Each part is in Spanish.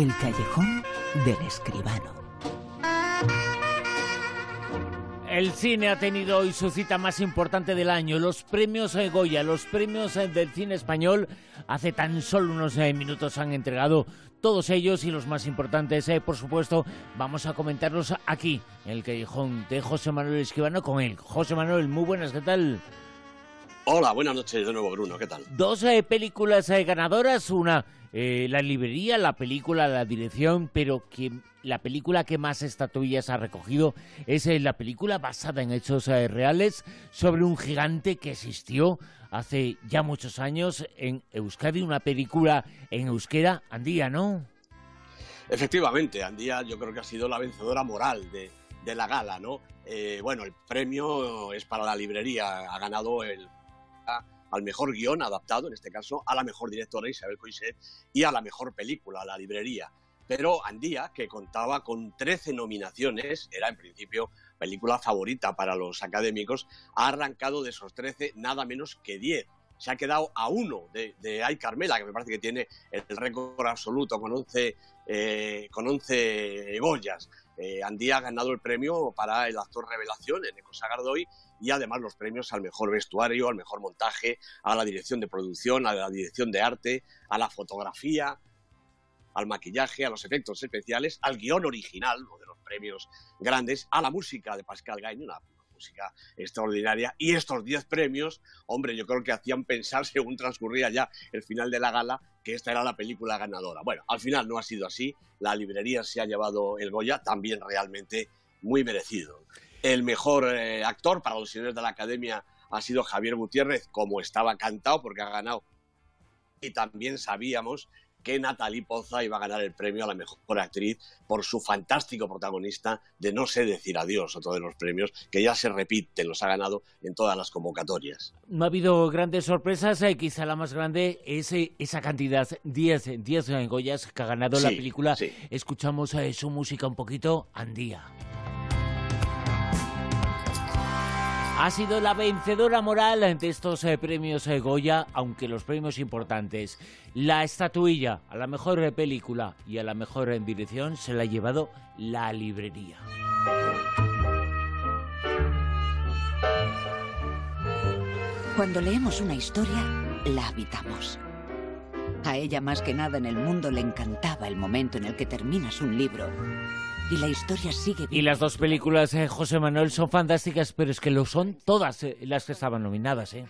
El callejón del escribano. El cine ha tenido hoy su cita más importante del año, los premios Goya, los premios del cine español. Hace tan solo unos eh, minutos han entregado todos ellos y los más importantes, eh, por supuesto, vamos a comentarlos aquí, el callejón de José Manuel Escribano con él. José Manuel, muy buenas, ¿qué tal? Hola, buenas noches de nuevo, Bruno, ¿qué tal? Dos eh, películas ganadoras, una eh, la librería, la película, la dirección, pero que la película que más estatuillas ha recogido es eh, la película basada en hechos eh, reales sobre un gigante que existió hace ya muchos años en Euskadi, una película en euskera, Andía, ¿no? Efectivamente, Andía yo creo que ha sido la vencedora moral de, de la gala, ¿no? bueno, el premio es para la librería, ha ganado el al mejor guion adaptado, en este caso, a la mejor directora Isabel Coixet y a la mejor película, La Librería. Pero Andía, que contaba con 13 nominaciones, era en principio película favorita para los académicos, ha arrancado de esos 13 nada menos que 10 se ha quedado a uno de, de Ay Carmela, que me parece que tiene el récord absoluto con 11, eh, con 11 Goyas. Eh, Andía ha ganado el premio para el actor revelación en Eco Sagardoy y además los premios al mejor vestuario, al mejor montaje, a la dirección de producción, a la dirección de arte, a la fotografía, al maquillaje, a los efectos especiales, al guion original, uno de los premios grandes, a la música de Pascal una música extraordinaria. Y estos 10 premios, hombre, yo creo que hacían pensar, según transcurría ya el final de la gala, que esta era la película ganadora. Bueno, al final no ha sido así. La librería se ha llevado el Goya, también realmente muy merecido. El mejor eh, actor para los señores de la Academia ha sido Javier Gutiérrez, como estaba cantado, porque ha ganado. Y también sabíamos que Natalie Poza iba a ganar el premio a la mejor actriz por su fantástico protagonista de No sé decir adiós, otro de los premios que ya se repite, los ha ganado en todas las convocatorias. No ha habido grandes sorpresas, eh, quizá la más grande es eh, esa cantidad, 10 10 Goyas que ha ganado la película. Escuchamos su música un poquito, Andía. Ha sido la vencedora moral de estos eh, premios eh, Goya, aunque los premios importantes. La estatuilla a la mejor eh, película y a la mejor dirección se la ha llevado la librería. Cuando leemos una historia, la habitamos. A ella más que nada en el mundo le encantaba el momento en el que terminas un libro y la historia sigue. Y las dos películas, eh, José Manuel, son fantásticas, pero es que lo son todas eh, las que estaban nominadas, ¿eh?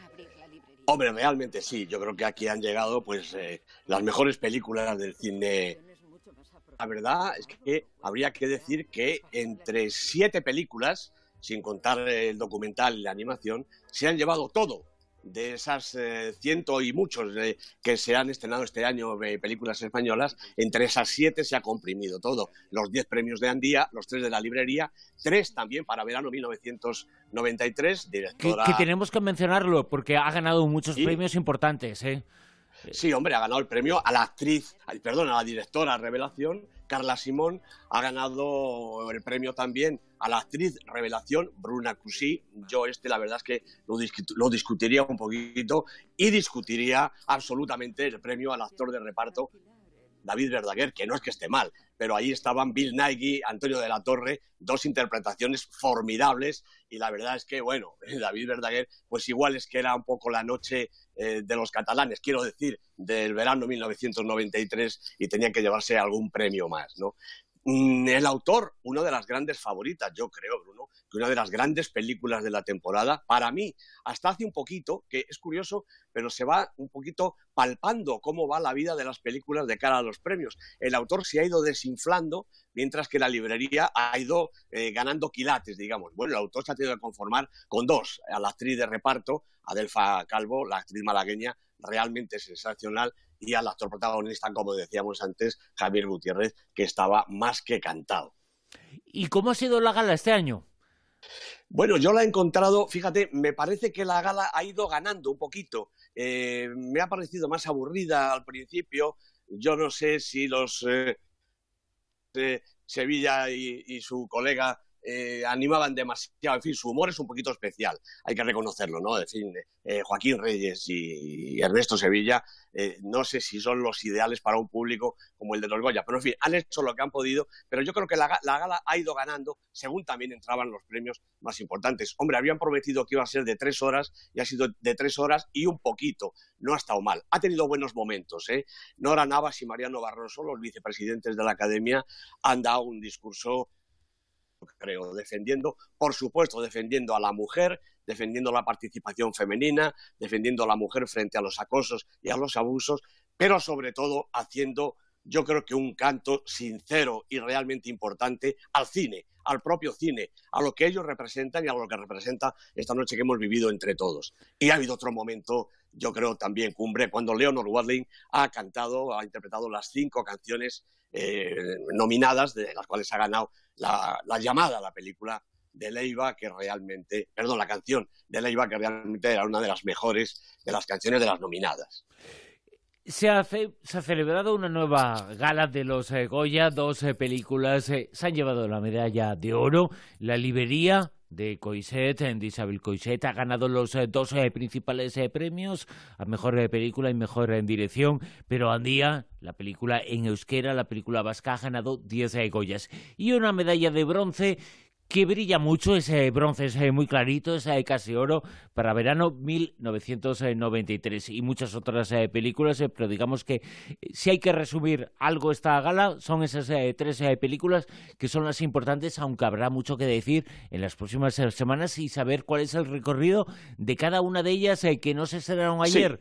Hombre, realmente sí. Yo creo que aquí han llegado, pues, eh, las mejores películas del cine. La verdad es que habría que decir que entre siete películas, sin contar el documental y la animación, se han llevado todo de esas eh, ciento y muchos que se han estrenado este año de películas españolas, entre esas siete se ha comprimido todo. Los diez premios de Andía, los tres de la librería, tres también para verano 1993, directora... Que, tenemos que mencionarlo porque ha ganado muchos premios importantes, ¿eh? Sí, hombre, ha ganado el premio a la actriz, perdón, a la directora Revelación, Carla Simón, ha ganado el premio también a la actriz Revelación, Bruna Cusí. Yo este, la verdad es que lo, lo discutiría un poquito y discutiría absolutamente el premio al actor de reparto David Verdaguer, que no es que esté mal, pero ahí estaban Bill Nighy, Antonio de la Torre, dos interpretaciones formidables y la verdad es que, bueno, David Verdaguer, pues igual es que era un poco la noche eh, de los catalanes, quiero decir, del verano 1993 y tenía que llevarse algún premio más, ¿no? Mm, el autor, una de las grandes favoritas, yo creo, Bruno, que una de las grandes películas de la temporada, para mí, hasta hace un poquito, que es curioso, pero se va un poquito palpando cómo va la vida de las películas de cara a los premios. El autor se ha ido desinflando, mientras que la librería ha ido eh, ganando quilates, digamos. Bueno, el autor se ha tenido que conformar con dos, a la actriz de reparto, Adelfa Calvo, la actriz malagueña, realmente sensacional, y al actor protagonista, como decíamos antes, Javier Gutiérrez, que estaba más que cantado. ¿Y cómo ha sido la gala este año? Bueno, yo la he encontrado, fíjate, me parece que la gala ha ido ganando un poquito. Eh, me ha parecido más aburrida al principio. Yo no sé si los eh, de Sevilla y, su colega eh, animaban demasiado. En fin, su humor es un poquito especial, hay que reconocerlo, ¿no? En fin, eh, Joaquín Reyes y, Ernesto Sevilla, eh, no sé si son los ideales para un público como el de los Goya, pero en fin, han hecho lo que han podido, pero yo creo que la, la gala ha ido ganando según también entraban los premios más importantes. Hombre, habían prometido que iba a ser de tres horas y ha sido de tres horas y un poquito, no ha estado mal. Ha tenido buenos momentos, ¿eh? Nora Navas y Mariano Barroso, los vicepresidentes de la Academia, han dado un discurso creo, defendiendo, por supuesto, defendiendo a la mujer, defendiendo la participación femenina, defendiendo a la mujer frente a los acosos y a los abusos, pero sobre todo haciendo, yo creo que un canto sincero y realmente importante al cine, al propio cine, a lo que ellos representan y a lo que representa esta noche que hemos vivido entre todos. Y ha habido otro momento, yo creo también cumbre, cuando Leonor Watling ha cantado, ha interpretado las cinco canciones eh, nominadas, de las cuales ha ganado la, llamada a la película de Leiva, que realmente, perdón, la canción de Leiva, que realmente era una de las mejores de las canciones de las nominadas. Se ha, celebrado una nueva gala de los eh, Goya, dos eh, películas se han llevado la medalla de oro, La Libería de Coixet, de Isabel Coixet, ha ganado los eh, dos eh, principales eh, premios, a mejor película y mejor en dirección, pero Andía, la película en euskera, la película vasca, ha ganado 10 Goyas. Y una medalla de bronce que brilla mucho, ese bronce es muy clarito, es casi oro, para verano 1993 y muchas otras eh, películas, eh, pero digamos que eh, si hay que resumir algo esta gala, son esas tres películas que son las importantes, aunque habrá mucho que decir en las próximas semanas y saber cuál es el recorrido de cada una de ellas que no se estrenaron ayer,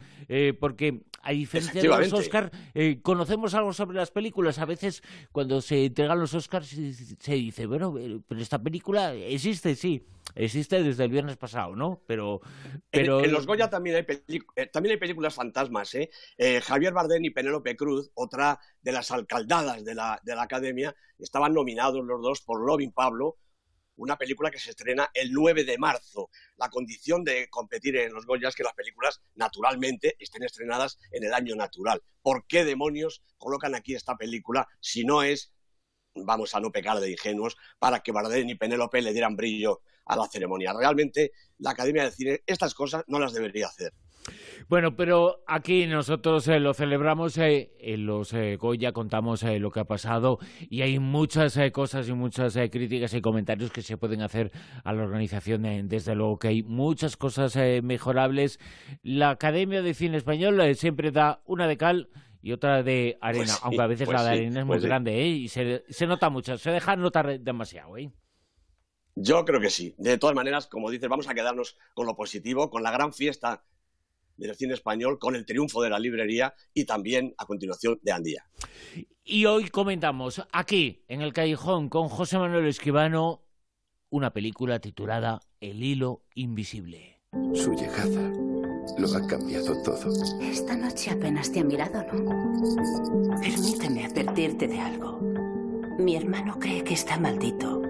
porque a diferencia de los Oscars, conocemos algo sobre las películas, a veces cuando se entregan los Oscars se dice, bueno, pero esta película película existe, sí. Existe desde el viernes pasado, ¿no? Pero. pero... En, los Goya también hay, eh, también hay películas fantasmas, ¿eh? ¿eh? Javier Bardem y Penélope Cruz, otra de las alcaldadas de la, de la academia, estaban nominados los dos por Loving Pablo, una película que se estrena el 9 de marzo. La condición de competir en los Goya es que las películas, naturalmente, estén estrenadas en el año natural. ¿Por qué demonios colocan aquí esta película si no es vamos a no pecar de ingenuos, para que Bardem y Penélope le dieran brillo a la ceremonia. Realmente la Academia de Cine estas cosas no las debería hacer. Bueno, pero aquí nosotros eh, lo celebramos, eh, en los eh, Goya contamos lo que ha pasado y hay muchas cosas y muchas críticas y comentarios que se pueden hacer a la organización. desde luego que hay muchas cosas mejorables. La Academia de Cine Español siempre da una de cal y otra de arena, pues aunque a veces pues la de arena es muy pues grande ¿eh? y se, se, nota mucho, se deja notar demasiado. ¿eh? Yo creo que sí. De todas maneras, como dices, vamos a quedarnos con lo positivo, con la gran fiesta del cine español, con el triunfo de la librería y también, a continuación, de Andía. Y hoy comentamos aquí, en el Callejón, con José Manuel Esquivano, una película titulada El hilo invisible. Su llegada lo ha cambiado todo. Esta noche apenas te ha mirado, ¿no? Permíteme advertirte de algo. Mi hermano cree que está maldito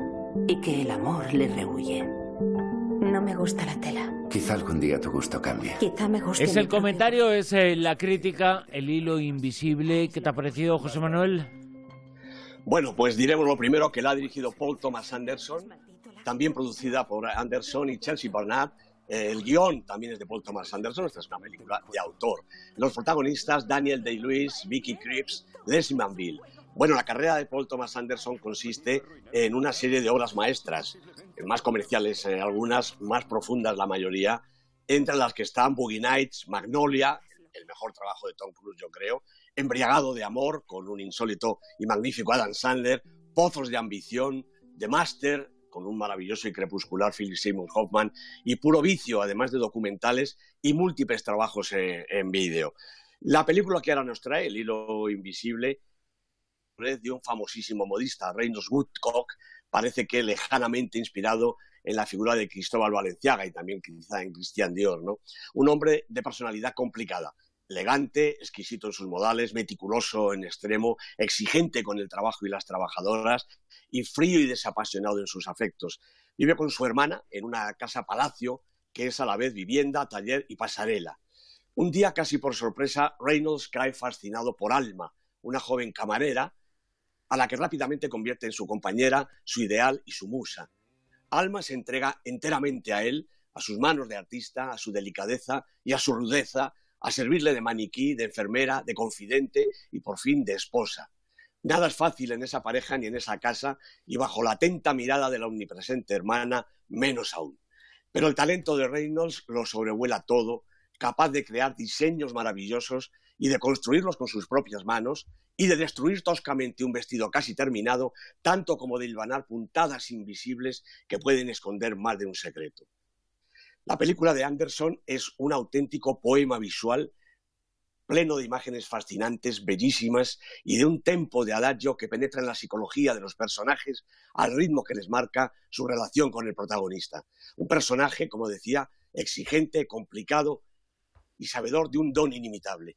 y que el amor le rehuye. No me gusta la tela. Quizá algún día tu gusto cambie. Quizá me guste. Es el comentario, es eh, la crítica, el hilo invisible. ¿Qué te ha parecido, José Manuel? Bueno, pues diremos lo primero que la ha dirigido Paul Thomas Anderson, también producida por Anderson y Chelsea Barnard el guion también es de Paul Thomas Anderson, esta es una película de autor. Los protagonistas, Daniel Day-Lewis, Vicky Cripps, Leslie Manville. Bueno, la carrera de Paul Thomas Anderson consiste en una serie de obras maestras, más comerciales eh, algunas, más profundas la mayoría, entre las que están Boogie Nights, Magnolia, el mejor trabajo de Tom Cruise yo creo, Embriagado de Amor, con un insólito y magnífico Adam Sandler, Pozos de Ambición, The Master, con un maravilloso y crepuscular Philip Simon Hoffman, y Puro Vicio, además de documentales y múltiples trabajos en, vídeo. La película que ahora nos trae, El hilo invisible, de un famosísimo modista, Reynolds Woodcock, parece que lejanamente inspirado en la figura de Cristóbal Valenciaga y también quizá en Christian Dior, ¿no? Un hombre de personalidad complicada, elegante, exquisito en sus modales, meticuloso en extremo, exigente con el trabajo y las trabajadoras y frío y desapasionado en sus afectos. Vive con su hermana en una casa palacio que es a la vez vivienda, taller y pasarela. Un día, casi por sorpresa, Reynolds cae fascinado por Alma, una joven camarera, a la que rápidamente convierte en su compañera, su ideal y su musa. Alma se entrega enteramente a él, a sus manos de artista, a su delicadeza y a su rudeza, a servirle de maniquí, de enfermera, de confidente y por fin de esposa. Nada es fácil en esa pareja ni en esa casa y bajo la atenta mirada de la omnipresente hermana, menos aún. Pero el talento de Reynolds lo sobrevuela todo, capaz de crear diseños maravillosos y de construirlos con sus propias manos y de destruir toscamente un vestido casi terminado, tanto como de hilvanar puntadas invisibles que pueden esconder más de un secreto. La película de Anderson es un auténtico poema visual pleno de imágenes fascinantes, bellísimas y de un tempo de adagio que penetra en la psicología de los personajes al ritmo que les marca su relación con el protagonista. Un personaje, como decía, exigente, complicado y sabedor de un don inimitable,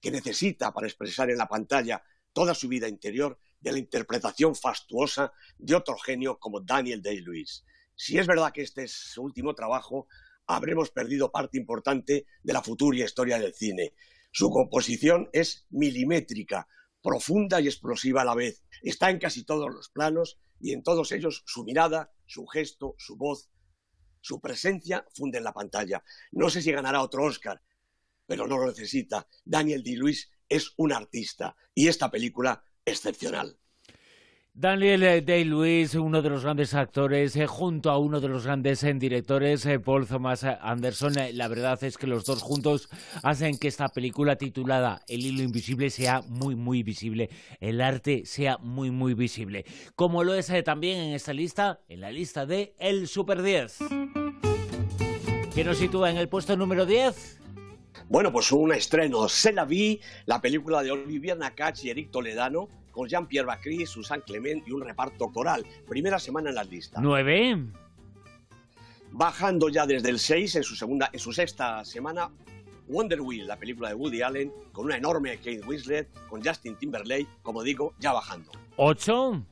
que necesita para expresar en la pantalla toda su vida interior de la interpretación fastuosa de otro genio como Daniel Day-Lewis. Si es verdad que este es su último trabajo, habremos perdido parte importante de la futura historia del cine. Su composición es milimétrica, profunda y explosiva a la vez. Está en casi todos los planos y en todos ellos su mirada, su gesto, su voz, su presencia funde en la pantalla. No sé si ganará otro Oscar, pero no lo necesita. Daniel D. Lewis es un artista y esta película excepcional. Daniel eh, Day-Lewis, uno de los grandes actores, eh, junto a uno de los grandes eh, directores, Paul Thomas Anderson. la verdad es que los dos juntos hacen que esta película titulada El hilo invisible sea muy, muy visible. El arte sea muy, muy visible. Como lo es también en esta lista, en la lista de El Super 10. ¿Qué nos sitúa en el puesto número 10? Bueno, pues un estreno. Se la vi, la película de Olivier Nakache y Eric Toledano con Jean-Pierre Bacry, Susan Clement y un reparto coral. Primera semana en las listas. ¿Nueve? Bajando ya desde el 6 en su, segunda, en su sexta semana, Wonder Wheel, la película de Woody Allen, con una enorme Kate Winslet, con Justin Timberlake, como digo, ya bajando. ¿Ocho?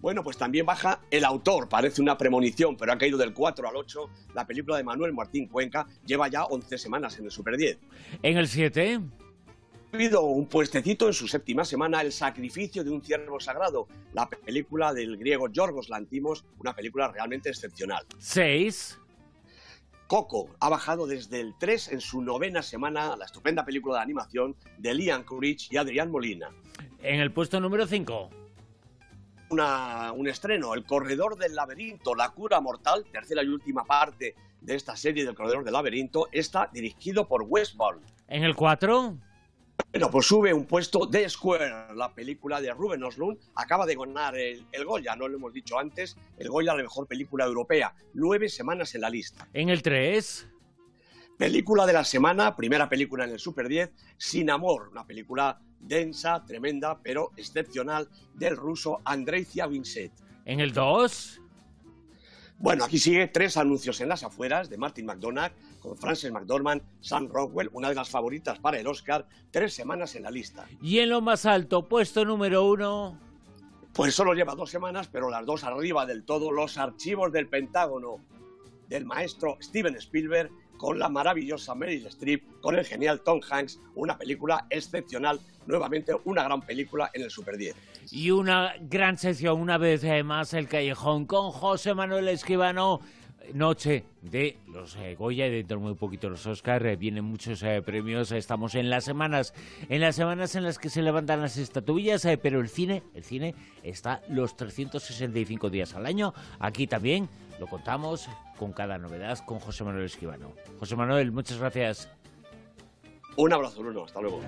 Bueno, pues también baja el autor, parece una premonición, pero ha caído del 4 al 8. La película de Manuel Martín Cuenca lleva ya 11 semanas en el Super 10. ¿En el 7? Ha habido un puestecito en su séptima semana, El sacrificio de un ciervo sagrado, la película del griego Yorgos Lantimos, una película realmente excepcional. ¿Seis? Coco ha bajado desde el 3 en su novena semana, la estupenda película de animación de Liam Courage y Adrián Molina. En el puesto número 5. un estreno, El Corredor del Laberinto, La Cura Mortal, tercera y última parte de esta serie del Corredor del Laberinto, está dirigido por Wes Ball. En el 4. Bueno, pues sube un puesto The Square, la película de Ruben Oslund. Acaba de ganar el, Goya, no lo hemos dicho antes, el Goya, la mejor película europea. Nueve semanas en la lista. En el 3. Película de la semana, primera película en el Super 10, Sin Amor, una película densa, tremenda, pero excepcional, del ruso Andrei Vincent. En el 2. Bueno, aquí sigue tres anuncios en las afueras de Martin McDonagh con Frances McDormand, Sam Rockwell, una de las favoritas para el Oscar, tres semanas en la lista. Y en lo más alto, puesto número uno. Pues solo lleva dos semanas, pero las dos arriba del todo, los archivos del Pentágono del maestro Steven Spielberg con la maravillosa Meryl Streep, con el genial Tom Hanks, una película excepcional, nuevamente una gran película en el Super 10. Y una gran sección, una vez más, El Callejón, con José Manuel Esquivano, noche de los eh, Goya y dentro de muy poquito los Oscar eh, vienen muchos eh, premios. Estamos en las semanas en las semanas en las que se levantan las estatuillas pero el cine el cine está los 365 días al año. Aquí también lo contamos con cada novedad con José Manuel Esquivano José Manuel muchas gracias. Un abrazo Bruno. Hasta luego